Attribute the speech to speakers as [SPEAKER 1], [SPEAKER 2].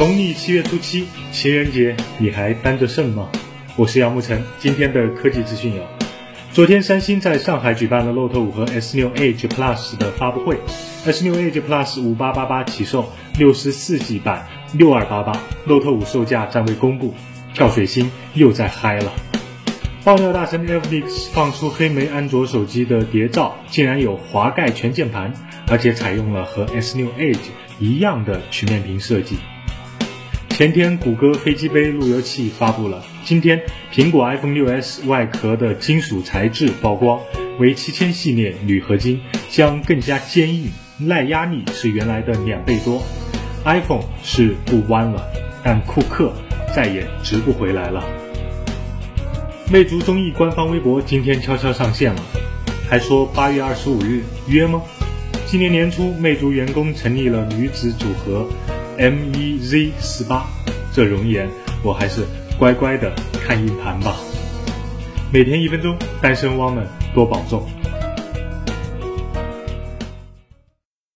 [SPEAKER 1] 农历七月初七，情人节，你还单着肾吗？我是杨沐晨，今天的科技资讯有：昨天三星在上海举办了 Note 5和 S6 Edge Plus 的发布会，S6 Edge Plus 五八八八起售，六十四 G 版六二八八，Note 5售价暂未公布。跳水星又在嗨了。爆料大神 Flix 放出黑莓安卓手机的谍照，竟然有滑盖全键盘，而且采用了和 S6 Edge 一样的曲面屏设计。前天谷歌飞机杯路由器发布了，今天苹果 iPhone 6s 外壳的金属材质曝光，为七千系列铝合金，将更加坚硬，耐压力是原来的两倍多。iPhone 是不弯了，但库克再也直不回来了。魅族综艺官方微博今天悄悄上线了，还说八月二十五日约吗？今年年初，魅族员工成立了女子组合 M E Z 十八，这容颜我还是乖乖的看硬盘吧。每天一分钟，单身汪们多保重。